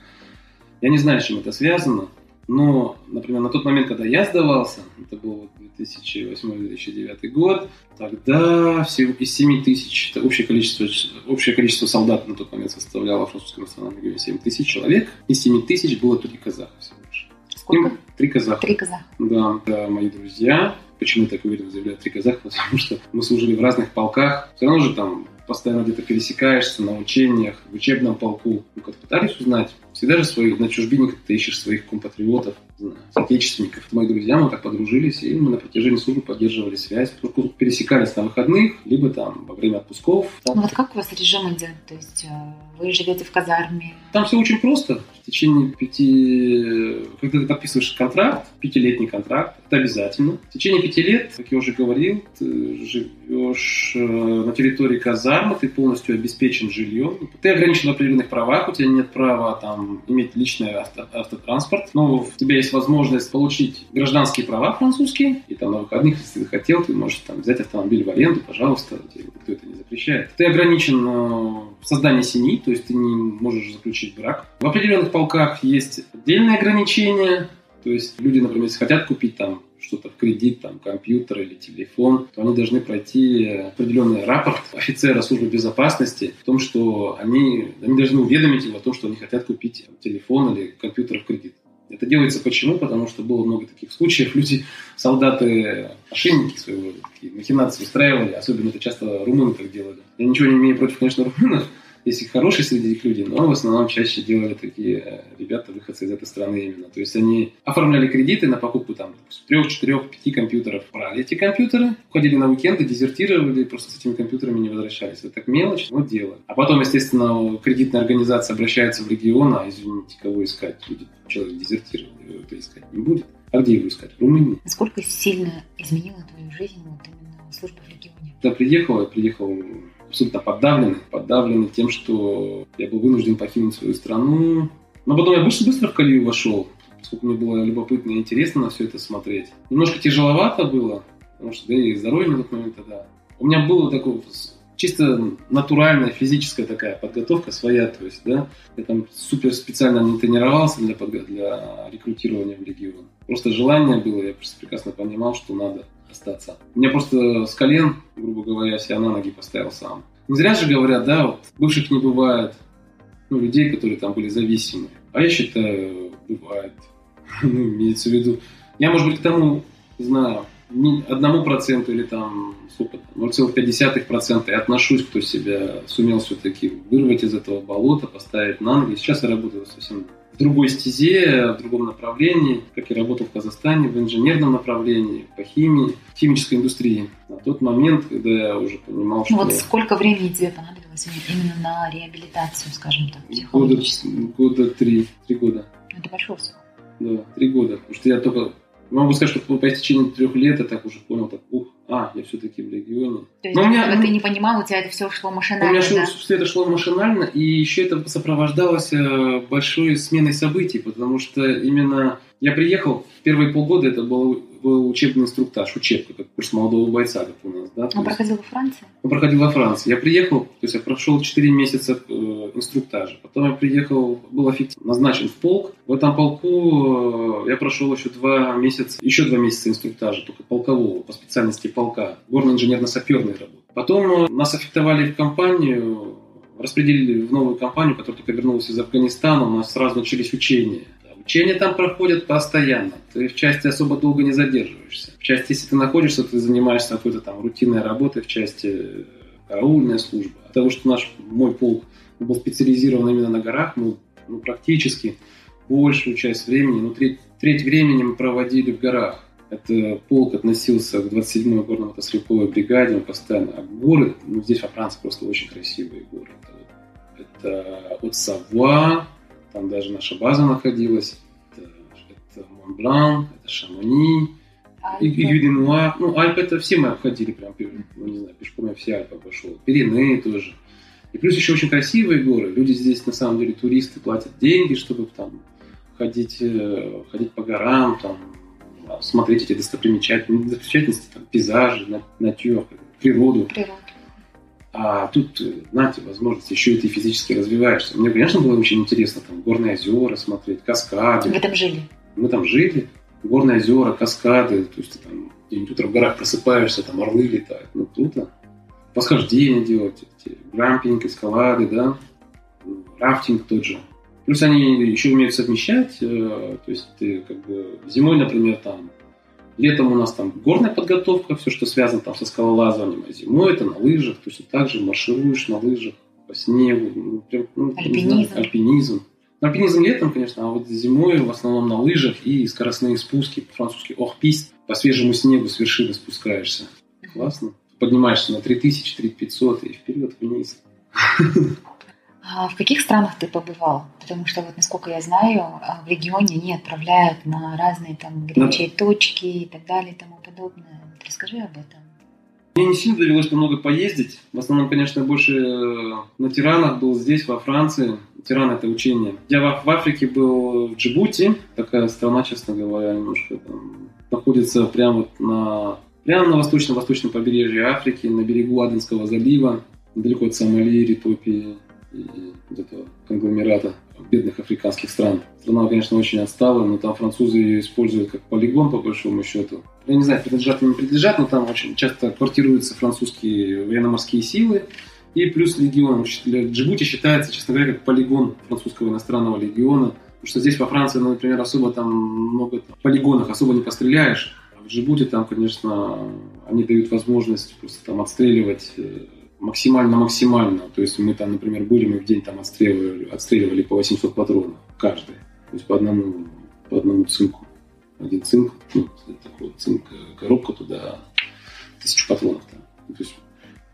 Я не знаю, с чем это связано, но, например, на тот момент, когда я сдавался, это был 2008-2009 год, тогда всего из 7 тысяч, это общее количество, общее количество солдат на тот момент составляло в французском национальном регионе 7 тысяч человек, из 7 тысяч было три казаха всего лишь. Сколько? Три казаха. Три казаха. Да, да, мои друзья. Почему я так уверенно заявляю три казаха? Потому что мы служили в разных полках. Все равно же там постоянно где-то пересекаешься на учениях, в учебном полку. Ну, как пытались узнать, всегда же своих, на чужбине ты ищешь своих компатриотов, соотечественников. Мои друзья, мы так подружились, и мы на протяжении службы поддерживали связь. Пересекались на выходных, либо там во время отпусков. Там. Ну вот как у вас режим идет? То есть э, вы живете в казарме? Там все очень просто. В течение пяти... Когда ты подписываешь контракт, пятилетний контракт, это обязательно. В течение пяти лет, как я уже говорил, ты живешь э, на территории казармы, ты полностью обеспечен жильем. Ты ограничен в определенных правах, у тебя нет права там иметь личный авто, автотранспорт, но у тебя есть возможность получить гражданские права французские, и там на выходных, если ты хотел, ты можешь там взять автомобиль в аренду, пожалуйста, тебе никто это не запрещает. Ты ограничен э, в создании семьи, то есть ты не можешь заключить брак. В определенных полках есть отдельные ограничения, то есть люди, например, если хотят купить там что-то в кредит, там, компьютер или телефон, то они должны пройти определенный рапорт офицера службы безопасности в том, что они, они должны уведомить его о том, что они хотят купить телефон или компьютер в кредит. Это делается почему? Потому что было много таких случаев. Люди, солдаты, мошенники своего такие махинации устраивали. Особенно это часто румыны так делали. Я ничего не имею против, конечно, румынов, есть и хорошие среди них люди, но в основном чаще делали такие э, ребята, выходцы из этой страны именно. То есть они оформляли кредиты на покупку там трех, четырех, пяти компьютеров, брали эти компьютеры, уходили на уикенды, дезертировали, просто с этими компьютерами не возвращались. Это так мелочь, но дело. А потом, естественно, кредитная организация обращается в регион, а извините, кого искать? Люди, человек дезертировал, его это искать не будет. А где его искать? В Румынии. Насколько сильно изменила твою жизнь вот именно служба в регионе? Когда приехал, я приехал абсолютно подавлены, подавлены тем, что я был вынужден покинуть свою страну. Но потом я быстро-быстро в колею вошел, поскольку мне было любопытно и интересно на все это смотреть. Немножко тяжеловато было, потому что да и здоровье на тот момент тогда. У меня было такое чисто натуральная физическая такая подготовка своя, то есть, да, я там супер специально не тренировался для, для рекрутирования в регион. Просто желание было, я просто прекрасно понимал, что надо остаться. Меня просто с колен, грубо говоря, себя на ноги поставил сам. Не зря же говорят, да, вот бывших не бывает, ну, людей, которые там были зависимы. А я считаю, бывает. ну, имеется в виду. Я, может быть, к тому знаю, одному проценту или там сколько, 0,5% я отношусь, кто себя сумел все-таки вырвать из этого болота, поставить на ноги. Сейчас я работаю совсем в другой стезе, в другом направлении, как я работал в Казахстане, в инженерном направлении, по химии, химической индустрии. На тот момент, когда я уже понимал, ну что... Вот сколько времени тебе понадобилось именно на реабилитацию, скажем так, психологическую? Года, года три, три года. Это большой срок. Да, три года. Потому что я только Могу сказать, что по истечении трех лет я так уже понял, так, ух, а, я все-таки в регионе. То есть, Но у меня, ты не понимал, у тебя это все шло машинально, У меня да? все это шло машинально, и еще это сопровождалось э, большой сменой событий, потому что именно я приехал, первые полгода это был, был учебный инструктаж, учебка, как курс молодого бойца, как у нас. Да? Он проходил во Франции? Он проходил во Франции. Я приехал, то есть я прошел 4 месяца э, инструктажа. Потом я приехал, был офицер, назначен в полк. В этом полку э, я прошел еще 2 месяца, еще 2 месяца инструктажа, только полкового, по специальности полка. Горно-инженерно-саперной работы. Потом э, нас аффектовали в компанию, распределили в новую компанию, которая только вернулась из Афганистана. У нас сразу начались учения. Учения там проходят постоянно. Ты в части особо долго не задерживаешься. В части, если ты находишься, ты занимаешься какой-то там рутинной работой в части э, караульная служба. От того, что наш мой полк был специализирован именно на горах, мы ну, практически большую часть времени, ну, треть, треть времени мы проводили в горах. Это полк относился к 27-й горно-мотострелковой бригаде, он постоянно. А горы, ну, здесь во Франции просто очень красивые горы. Это, это от Сава там даже наша база находилась. Это, это Монблан, это Шамони, Юденуа. Ну, Альпы это все мы обходили прям, ну, не знаю, пешком я все Альпы обошел. Пиренеи тоже. И плюс еще очень красивые горы. Люди здесь, на самом деле, туристы платят деньги, чтобы там ходить, э, ходить по горам, там, смотреть эти достопримечательности, достопримечательности там, пейзажи, натюр, природу. Природа. А тут, знаете, возможность еще и ты физически развиваешься. Мне, конечно, было очень интересно там горные озера смотреть, каскады. Вы там жили? Мы там жили. Горные озера, каскады. То есть ты там где-нибудь утром в горах просыпаешься, там орлы летают. Ну, круто. Восхождение делать, эти, грампинг, эскалады, да. Рафтинг тот же. Плюс они еще умеют совмещать. Э, то есть ты как бы зимой, например, там Летом у нас там горная подготовка, все, что связано там со скалолазанием, а зимой это на лыжах, точно так же маршируешь на лыжах по снегу. Ну, прям, ну, Альпинизм. Знаю, альпинизм. Ну, Альпинизм летом, конечно, а вот зимой в основном на лыжах и скоростные спуски, по-французски ох-пист, по свежему снегу с вершины спускаешься. Классно. Поднимаешься на 3000, 3500 и вперед вниз. А в каких странах ты побывал? Потому что, вот, насколько я знаю, а, в регионе они отправляют на разные там горячие точки и так далее и тому подобное. Вот расскажи об этом. Мне не сильно довелось много поездить. В основном, конечно, больше э, на Тиранах был здесь, во Франции. Тиран – это учение. Я в, Африке был в Джибути. Такая страна, честно говоря, немножко там, находится прямо вот на, прямо на восточно-восточном побережье Африки, на берегу Аденского залива, недалеко от Сомали, Ритопии вот этого конгломерата бедных африканских стран. Страна, конечно, очень отстала, но там французы ее используют как полигон, по большому счету. Я не знаю, принадлежат или не принадлежат, но там очень часто квартируются французские военно-морские силы. И плюс легион. Джибути считается, честно говоря, как полигон французского иностранного легиона. Потому что здесь во Франции, ну, например, особо там много там, полигонах особо не постреляешь. А в Джибути там, конечно, они дают возможность просто там отстреливать э, максимально-максимально. То есть мы там, например, были, мы в день там отстреливали, отстреливали по 800 патронов каждый. То есть по одному, по одному цинку. Один цинк, ну, такой цинк, коробка туда, тысячу патронов там. То есть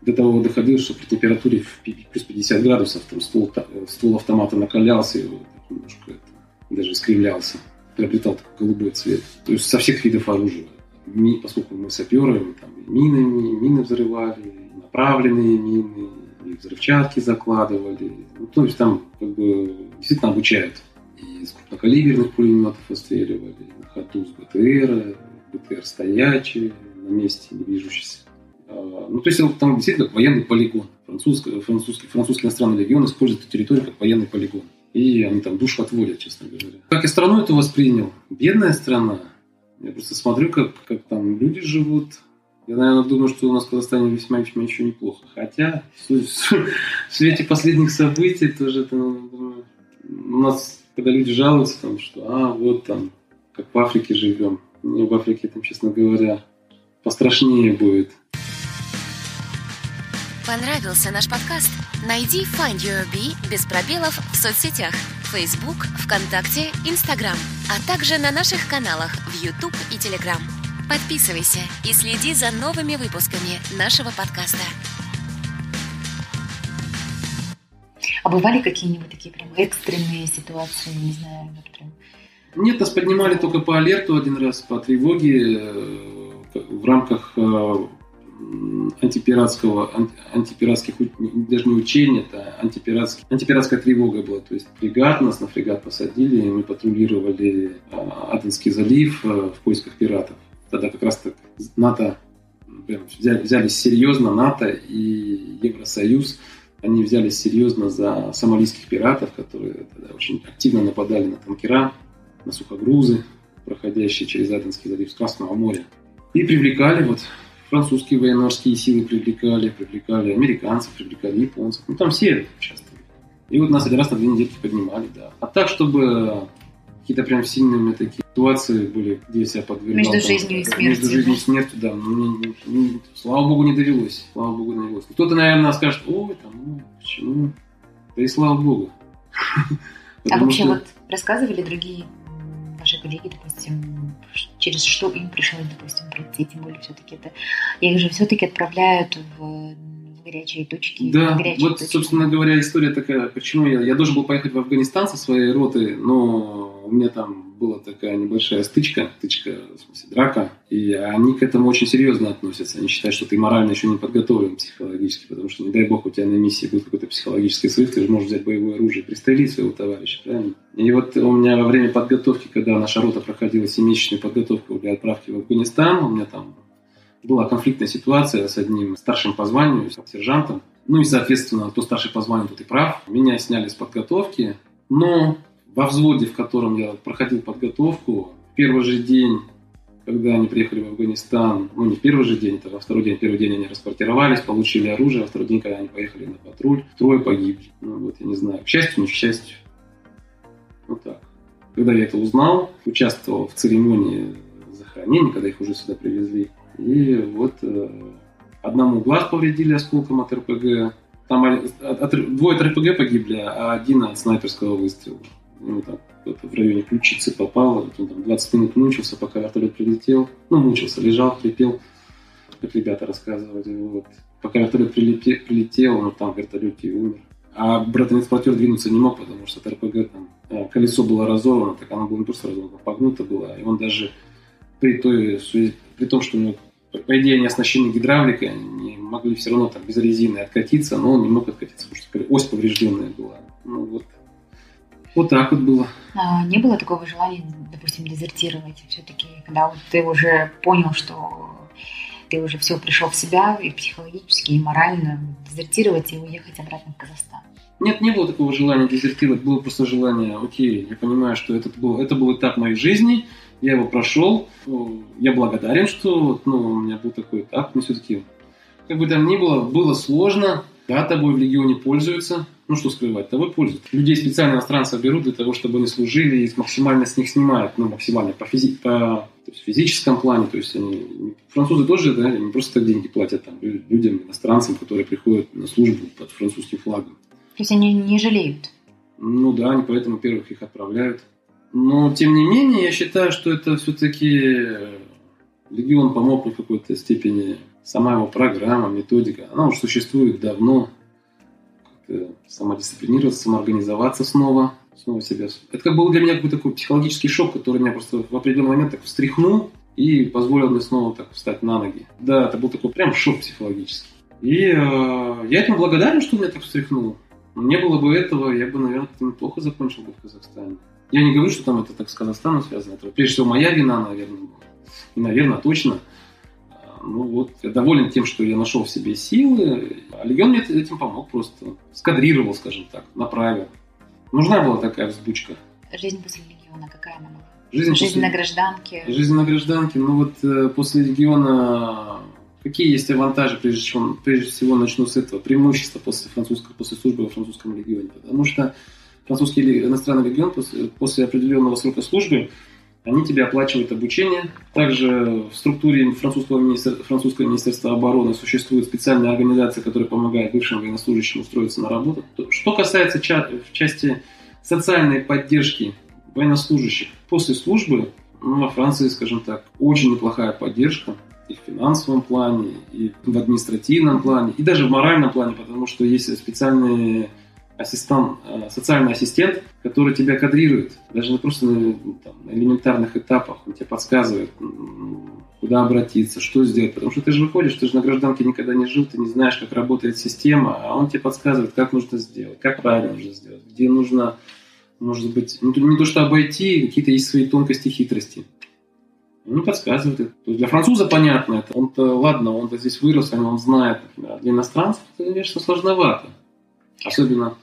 до того доходило, что при температуре в плюс 50 градусов там ствол, ствол автомата накалялся и немножко это, даже искривлялся. Приобретал такой голубой цвет. То есть со всех видов оружия. Ми, поскольку мы саперы, мы там минами, мины взрывали, направленные мины, и взрывчатки закладывали. Ну, то есть там как бы действительно обучают. И из крупнокалиберных пулеметов отстреливали, на ходу с БТР, БТР стоячий, на месте не движущийся. А, ну, то есть там действительно военный полигон. Французский, французский, французский иностранный легион использует эту территорию как военный полигон. И они там душу отводят, честно говоря. Как я страну эту воспринял? Бедная страна. Я просто смотрю, как, как там люди живут, я, наверное, думаю, что у нас в Казахстане весьма-весьма еще неплохо. Хотя, в свете последних событий, тоже ну, думаю, у нас, когда люди жалуются, там, что, а, вот там, как в Африке живем. Мне в Африке, там, честно говоря, пострашнее будет. Понравился наш подкаст? Найди Find Your Bee без пробелов в соцсетях Facebook, ВКонтакте, Instagram, а также на наших каналах в YouTube и Telegram. Подписывайся и следи за новыми выпусками нашего подкаста. А бывали какие-нибудь такие прям экстренные ситуации, не знаю, вот прям... Нет, нас поднимали только по алерту один раз, по тревоге э, в рамках э, антипиратского, антипиратских, даже не учений, это антипиратский, антипиратская тревога была. То есть фрегат, нас на фрегат посадили, и мы патрулировали э, Аденский залив в поисках пиратов тогда как раз так НАТО прям взяли, взялись серьезно, НАТО и Евросоюз, они взялись серьезно за сомалийских пиратов, которые тогда очень активно нападали на танкера, на сухогрузы, проходящие через Аденский залив Красного моря. И привлекали вот французские военно-морские силы привлекали, привлекали американцев, привлекали японцев. Ну, там все участвовали. И вот нас один раз на две недельки поднимали, да. А так, чтобы какие-то прям сильные такие ситуации были, где я себя подвергал. Между там, жизнью и смертью. Между жизнью и смертью, да. Ну, не, не, не, слава богу, не довелось. Слава богу, не довелось. Кто-то, наверное, скажет, ой, там, ну, почему? Да и слава богу. А вообще вот рассказывали другие ваши коллеги, допустим, через что им пришлось, допустим, пройти, тем более все-таки это, их же все-таки отправляют в горячие точки. Да, горячие вот, точки. собственно говоря, история такая, почему я, я должен был поехать в Афганистан со своей роты, но меня там была такая небольшая стычка, стычка, в смысле, драка, и они к этому очень серьезно относятся. Они считают, что ты морально еще не подготовлен психологически, потому что, не дай бог, у тебя на миссии будет какой-то психологический срыв, ты же можешь взять боевое оружие и пристрелить своего товарища, правильно? И вот у меня во время подготовки, когда наша рота проходила семимесячную подготовку для отправки в Афганистан, у меня там была конфликтная ситуация с одним старшим по званию, сержантом. Ну и, соответственно, кто старший по званию, тот и прав. Меня сняли с подготовки, но во взводе, в котором я проходил подготовку, первый же день, когда они приехали в Афганистан, ну не первый же день, это во второй день, первый день они распортировались, получили оружие, а второй день, когда они поехали на патруль, трое погибли. Ну вот, я не знаю, к счастью, не к счастью. Вот так. Когда я это узнал, участвовал в церемонии захоронения, когда их уже сюда привезли. И вот э, одному глаз повредили осколком от РПГ. Там от, от, двое от РПГ погибли, а один от снайперского выстрела. Ну, там, в районе ключицы попало. Вот он там 20 минут мучился, пока вертолет прилетел. Ну, мучился, лежал, хрипел, как ребята рассказывали. Вот. Пока вертолет прилетел, он там в вертолете и умер. А братранспортер двинуться не мог, потому что от там э, колесо было разорвано, так оно было не просто разорвано, погнуто было. И он даже при, той, при том, что у него, по идее, они оснащены гидравликой, они могли все равно там без резины откатиться, но он не мог откатиться, потому что ось поврежденная была. Ну вот. Вот так вот было. А не было такого желания, допустим, дезертировать все-таки, когда вот ты уже понял, что ты уже все пришел в себя и психологически, и морально дезертировать и уехать обратно в Казахстан? Нет, не было такого желания дезертировать, было просто желание, окей, я понимаю, что это был, это был этап моей жизни, я его прошел, я благодарен, что ну, у меня был такой этап, но все-таки, как бы там ни было, было сложно, да, тобой в легионе пользуются, ну что скрывать, тобой пользуются. Людей специально иностранцев берут для того, чтобы они служили и максимально с них снимают, ну максимально по, физи- по то есть, физическом плане, то есть они, французы тоже, да, они просто так деньги платят там людям, иностранцам, которые приходят на службу под французским флагом. То есть они не жалеют? Ну да, они поэтому первых их отправляют. Но, тем не менее, я считаю, что это все-таки Легион помог мне в какой-то степени. Сама его программа, методика, она уже существует давно. Самодисциплинироваться, самоорганизоваться снова, снова себя. Это как был для меня какой-то такой психологический шок, который меня просто в определенный момент так встряхнул и позволил мне снова так встать на ноги. Да, это был такой прям шок психологический. И э, я этим благодарен, что меня так встряхнуло. Не было бы этого, я бы, наверное, неплохо закончил бы в Казахстане. Я не говорю, что там это так с Казахстаном связано. Это, прежде всего, моя вина, наверное, была. И, наверное, точно. Ну вот, я доволен тем, что я нашел в себе силы. А Легион мне этим помог просто. Скадрировал, скажем так, направил. Нужна была такая взбучка. Жизнь после Легиона какая она была? Жизнь, Жизнь после... на гражданке. Жизнь на гражданке. Ну вот э, после Легиона какие есть авантажи, прежде, чем, прежде всего начну с этого, преимущества после, французского, после службы во французском легионе. Потому что французский иностранный легион после, после определенного срока службы они тебе оплачивают обучение. Также в структуре французского министерства, французского министерства обороны существует специальная организация, которая помогает бывшим военнослужащим устроиться на работу. Что касается ча- в части социальной поддержки военнослужащих после службы, ну, во Франции, скажем так, очень неплохая поддержка и в финансовом плане, и в административном плане, и даже в моральном плане, потому что есть специальные ассистент, э, социальный ассистент, который тебя кадрирует, даже просто на, там, на элементарных этапах, он тебе подсказывает, куда обратиться, что сделать, потому что ты же выходишь, ты же на гражданке никогда не жил, ты не знаешь, как работает система, а он тебе подсказывает, как нужно сделать, как правильно нужно сделать, где нужно, может быть, то, не то что обойти, какие-то есть свои тонкости, хитрости. Он подсказывает. Это. Для француза понятно это. Он-то, ладно, он-то здесь вырос, он знает. А для иностранцев это, конечно, сложновато. Особенно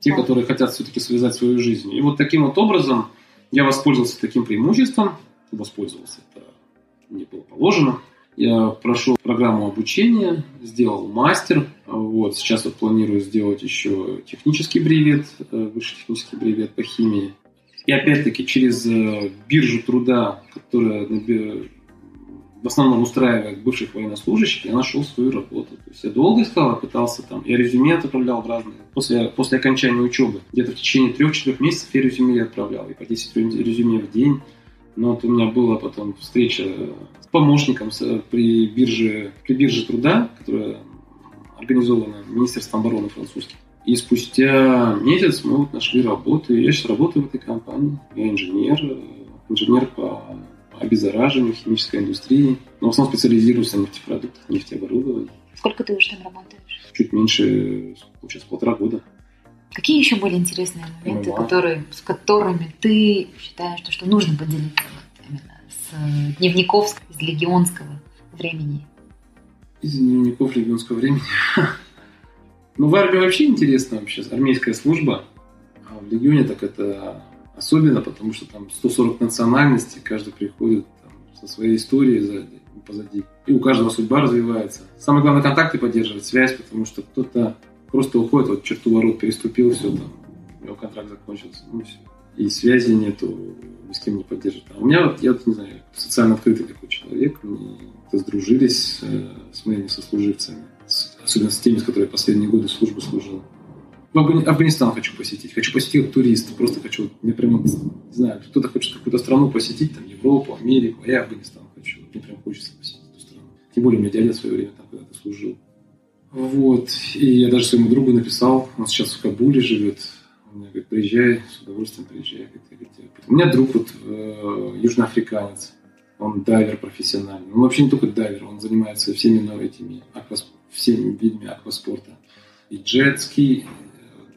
те, которые хотят все-таки связать свою жизнь. И вот таким вот образом я воспользовался таким преимуществом, воспользовался, это мне было положено. Я прошел программу обучения, сделал мастер. Вот, сейчас вот планирую сделать еще технический бревет, э, высший технический бревет по химии. И опять-таки через э, биржу труда, которая в основном устраивает бывших военнослужащих, я нашел свою работу. То есть я долго искал, пытался там, я резюме отправлял в разные. После, после окончания учебы, где-то в течение трех-четырех месяцев я резюме отправлял, и по 10 резюме в день. Но вот у меня была потом встреча с помощником при бирже, при бирже труда, которая организована Министерством обороны французским. И спустя месяц мы вот нашли работу. Я сейчас работаю в этой компании. Я инженер, инженер по обеззараживанию, химической индустрии. Но в основном специализируюсь на нефтепродуктах, нефтеоборудовании. Сколько ты уже там работаешь? Чуть меньше, сейчас полтора года. Какие еще были интересные моменты, которые, с которыми ты считаешь, что, нужно поделиться вот именно с дневников из легионского времени? Из дневников легионского времени? Ну, в армии вообще интересно вообще, армейская служба. А в легионе так это Особенно потому, что там 140 национальностей, каждый приходит там, со своей историей сзади, позади. И у каждого судьба развивается. Самое главное контакты поддерживать, связь, потому что кто-то просто уходит, вот черту ворот переступил, все там, его контракт закончился, ну все. и связи нету, ни с кем не поддерживает. А у меня вот, я вот не знаю, социально открытый такой человек, мы сдружились э, с моими сослуживцами, особенно с теми, с которыми последние годы службы служил. В Афганистан хочу посетить. Хочу посетить как турист. Просто хочу, мне прямо, не знаю, кто-то хочет какую-то страну посетить, там, Европу, Америку, а я Афганистан хочу. Мне прям хочется посетить эту страну. Тем более, у меня дядя в свое время там когда-то служил. Вот. И я даже своему другу написал, он сейчас в Кабуле живет. Он мне говорит, приезжай, с удовольствием приезжай. У меня друг вот э, южноафриканец. Он дайвер профессиональный. Он вообще не только дайвер, он занимается всеми ну, этими аквас... всеми видами акваспорта. И джетский,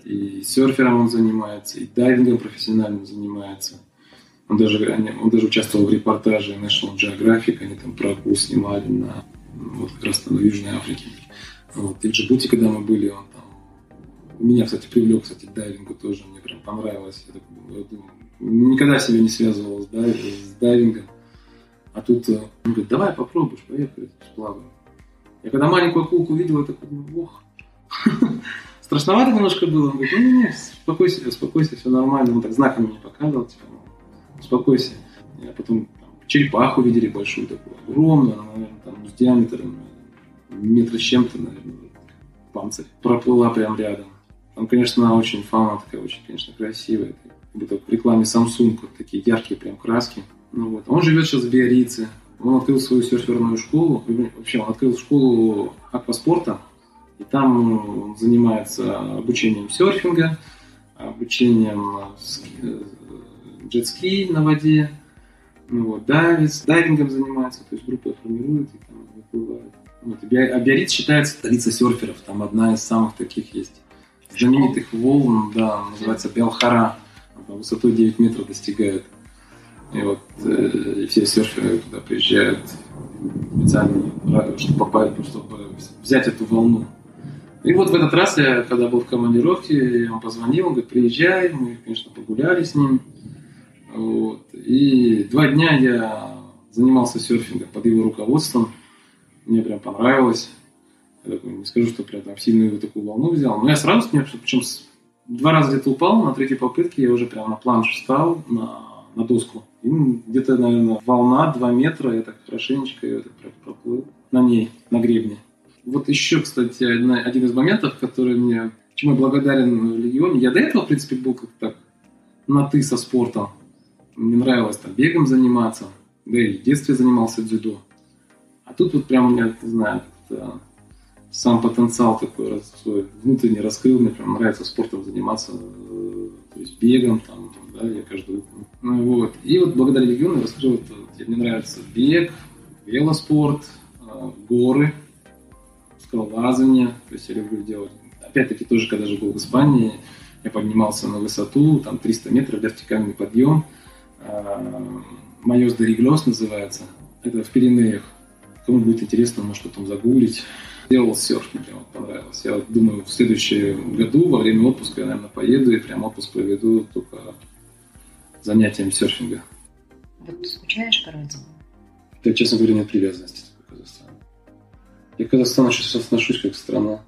и серфером он занимается, и дайвингом профессиональным занимается. Он даже, он даже участвовал в репортаже National Geographic, они там про акул снимали на, вот как раз на Южной Африке. Вот. И в Джибути, когда мы были, он там... Меня, кстати, привлек, кстати, к дайвингу тоже, мне прям понравилось. Я, так, я думаю, никогда себя не связывал с, дайв, с дайвингом. А тут э, он говорит, давай попробуешь, поехали, сплаваем. Я когда маленькую акулку увидел, я такой, ох, страшновато немножко было. Он говорит, ну, не, успокойся, успокойся, все нормально. Он так знаками мне показывал, типа, успокойся. Я потом там, черепаху видели большую такую, огромную, она, наверное, там с диаметром метра с чем-то, наверное, панцирь. Проплыла прям рядом. Там, конечно, очень фауна такая, очень, конечно, красивая. Как будто в рекламе Samsung, вот такие яркие прям краски. Ну, вот. Он живет сейчас в Биорице. Он открыл свою серферную школу. Вообще, он открыл школу акваспорта. И там он занимается обучением серфинга, обучением э, джетски на воде, ну, вот, дайвинг, дайвингом занимается, то есть группа формирует и там выплывает. Вот, а Биарриц считается столица серферов, там одна из самых таких есть знаменитых волн, да, называется Белхара, высотой 9 метров достигает. И вот э, и все серферы туда приезжают специально, чтобы попасть, чтобы взять эту волну. И вот в этот раз я, когда был в командировке, я ему позвонил, он говорит, приезжай, мы, конечно, погуляли с ним. Вот. И два дня я занимался серфингом под его руководством. Мне прям понравилось. Я такой, не скажу, что прям там сильную такую волну взял. Но я сразу с ним, причем два раза где-то упал, на третьей попытке я уже прям на планш встал, на, на доску. И где-то, наверное, волна 2 метра, я так хорошенечко я так проплыл на ней, на гребне. Вот еще, кстати, один из моментов, который мне, чему я благодарен в Легионе. Я до этого, в принципе, был как-то на «ты» со спортом. Мне нравилось там бегом заниматься, да и в детстве занимался дзюдо. А тут вот прям у не знаю, сам потенциал такой свой внутренний раскрыл, мне прям нравится спортом заниматься, э, то есть бегом, там, да, я каждый. Ну вот. И вот благодаря региону раскрыл, это, мне нравится бег, велоспорт, э, горы, скалолазание, то есть я люблю делать. Опять-таки тоже, когда же был в Испании, я поднимался на высоту, там 300 метров, вертикальный подъем, э, Майос де Риглос называется, это в Пиренеях. Кому будет интересно, может потом загуглить. Делал серф, мне прям понравилось. Я вот думаю, в следующем году, во время отпуска, я, наверное, поеду и прям отпуск проведу только занятием серфинга. Вот скучаешь по родине? Я, честно говоря, нет привязанности. Я к Казахстану сейчас отношусь как страна.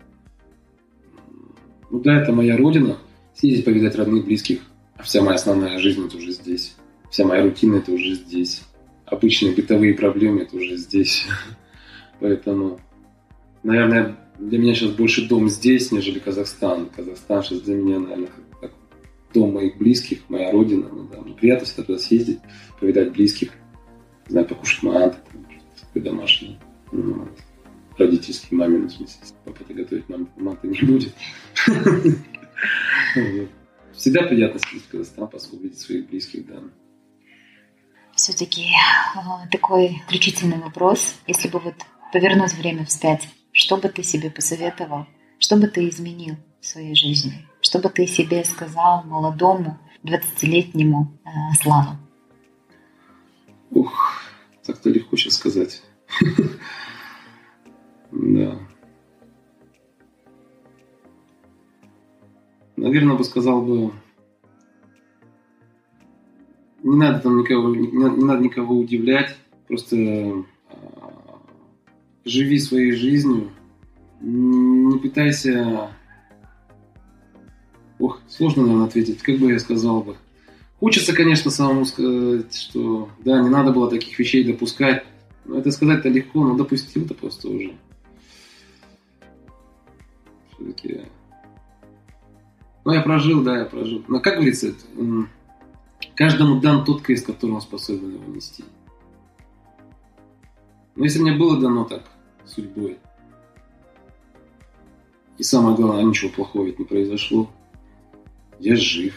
Ну да, это моя родина. Съездить повидать родных, близких. А вся моя основная жизнь это уже здесь. Вся моя рутина это уже здесь. Обычные бытовые проблемы это уже здесь. Поэтому наверное, для меня сейчас больше дом здесь, нежели Казахстан. Казахстан сейчас для меня, наверное, как дом моих близких, моя родина. Ну, да, мне приятно всегда туда съездить, повидать близких, не знаю, покушать манты, такой домашний. Ну, вот. Родительский, мамин, в смысле. Папа-то готовить мам, манты не будет. Всегда приятно съездить в Казахстан, поскольку видеть своих близких, да. Все-таки а, такой заключительный вопрос. Если бы вот повернуть время вспять, что бы ты себе посоветовал? Что бы ты изменил в своей жизни? Что бы ты себе сказал молодому 20-летнему э, Славу? Ух, так-то легко сейчас сказать. Да. Наверное, бы сказал бы, не надо там никого, не, не надо никого удивлять, просто живи своей жизнью, не пытайся... Ох, сложно, наверное, ответить. Как бы я сказал бы? Хочется, конечно, самому сказать, что да, не надо было таких вещей допускать. Но это сказать-то легко, но допустил-то просто уже. Все-таки... Ну, я прожил, да, я прожил. Но, как говорится, каждому дан тот крест, который он способен его нести. Но если мне было дано так, судьбой, и самое главное, ничего плохого ведь не произошло, я жив.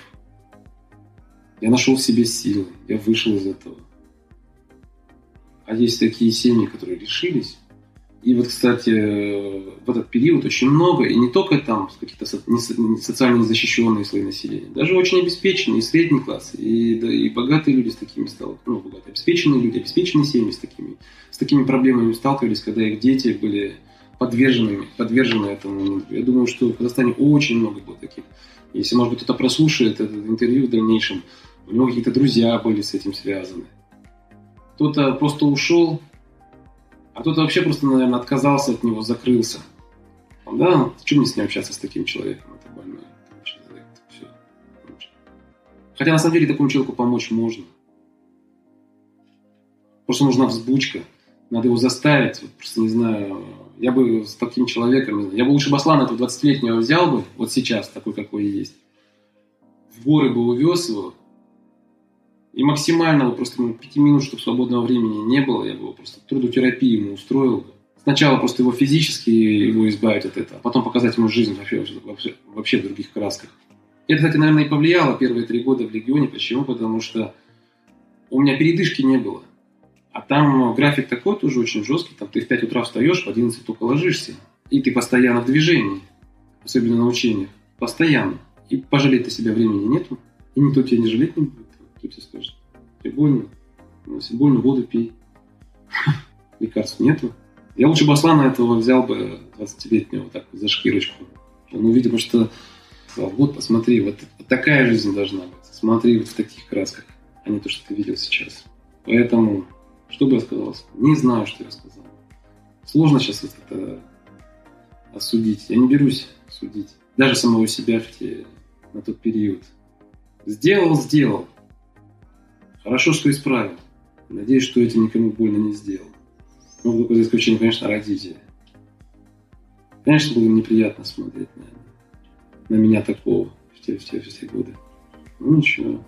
Я нашел в себе силы, я вышел из этого. А есть такие семьи, которые решились. И вот, кстати, в этот период очень много, и не только там какие-то социально незащищенные слои населения, даже очень обеспеченные, и средний класс, и, да, и богатые люди с такими сталкивались, ну, богатые, обеспеченные люди, обеспеченные семьи с такими, с такими проблемами сталкивались, когда их дети были подвержены, подвержены этому. Я думаю, что в Казахстане очень много было таких. Если, может быть, кто-то прослушает это интервью в дальнейшем, у него какие-то друзья были с этим связаны. Кто-то просто ушел, а кто-то вообще просто, наверное, отказался от него, закрылся. Да, чем мне с ним общаться с таким человеком? Это больной человек. Все. Хотя на самом деле такому человеку помочь можно. Просто нужна взбучка. Надо его заставить. Вот просто не знаю. Я бы с таким человеком, я бы лучше Баслана этого 20-летнего взял бы, вот сейчас, такой, какой есть. В горы бы увез его, и максимального просто ну, пяти минут, чтобы свободного времени не было, я бы его просто трудотерапию ему устроил. Сначала просто его физически его избавить от этого, а потом показать ему жизнь вообще, вообще, вообще в других красках. Это, кстати, наверное, и повлияло первые три года в Легионе. Почему? Потому что у меня передышки не было. А там график такой тоже очень жесткий. Там ты в 5 утра встаешь, в 11 только ложишься. И ты постоянно в движении. Особенно на учениях. Постоянно. И пожалеть ты себя времени нету. И никто тебя не жалеть не будет кто тебе скажет? Тебе больно? Ну, если больно, воду пей. Лекарств нету. Я лучше бы Аслана этого взял бы 20-летнего так за шкирочку. Он увидел, потому что сказал, вот посмотри, вот, вот такая жизнь должна быть. Смотри вот в таких красках, а не то, что ты видел сейчас. Поэтому, что бы я сказал? Не знаю, что я сказал. Сложно сейчас вот это осудить. Я не берусь судить. Даже самого себя в те, на тот период. Сделал, сделал. Хорошо, что исправил. Надеюсь, что этим никому больно не сделал. Ну, только за исключением, конечно, родителей. Конечно, было неприятно смотреть на, на меня такого в те, в, те, в те годы. Ну, ничего.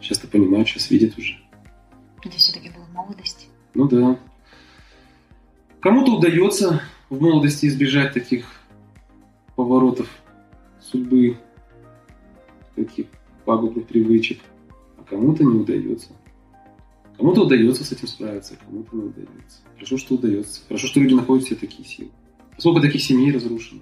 Сейчас-то понимаю, сейчас видит уже. Это все-таки была молодость. Ну да. Кому-то удается в молодости избежать таких поворотов судьбы, таких пагубных привычек кому-то не удается. Кому-то удается с этим справиться, кому-то не удается. Хорошо, что удается. Хорошо, что люди находят все такие силы. Сколько таких семей разрушено.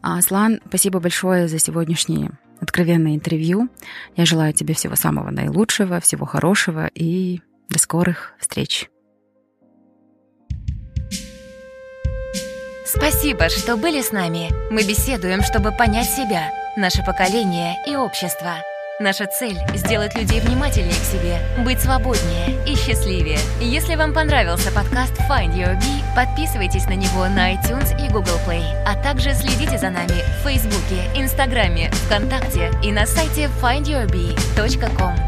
А, Аслан, спасибо большое за сегодняшнее откровенное интервью. Я желаю тебе всего самого наилучшего, всего хорошего и до скорых встреч. Спасибо, что были с нами. Мы беседуем, чтобы понять себя, наше поколение и общество – Наша цель – сделать людей внимательнее к себе, быть свободнее и счастливее. Если вам понравился подкаст Find Your Bee, подписывайтесь на него на iTunes и Google Play, а также следите за нами в Фейсбуке, Инстаграме, ВКонтакте и на сайте findyourbee.com.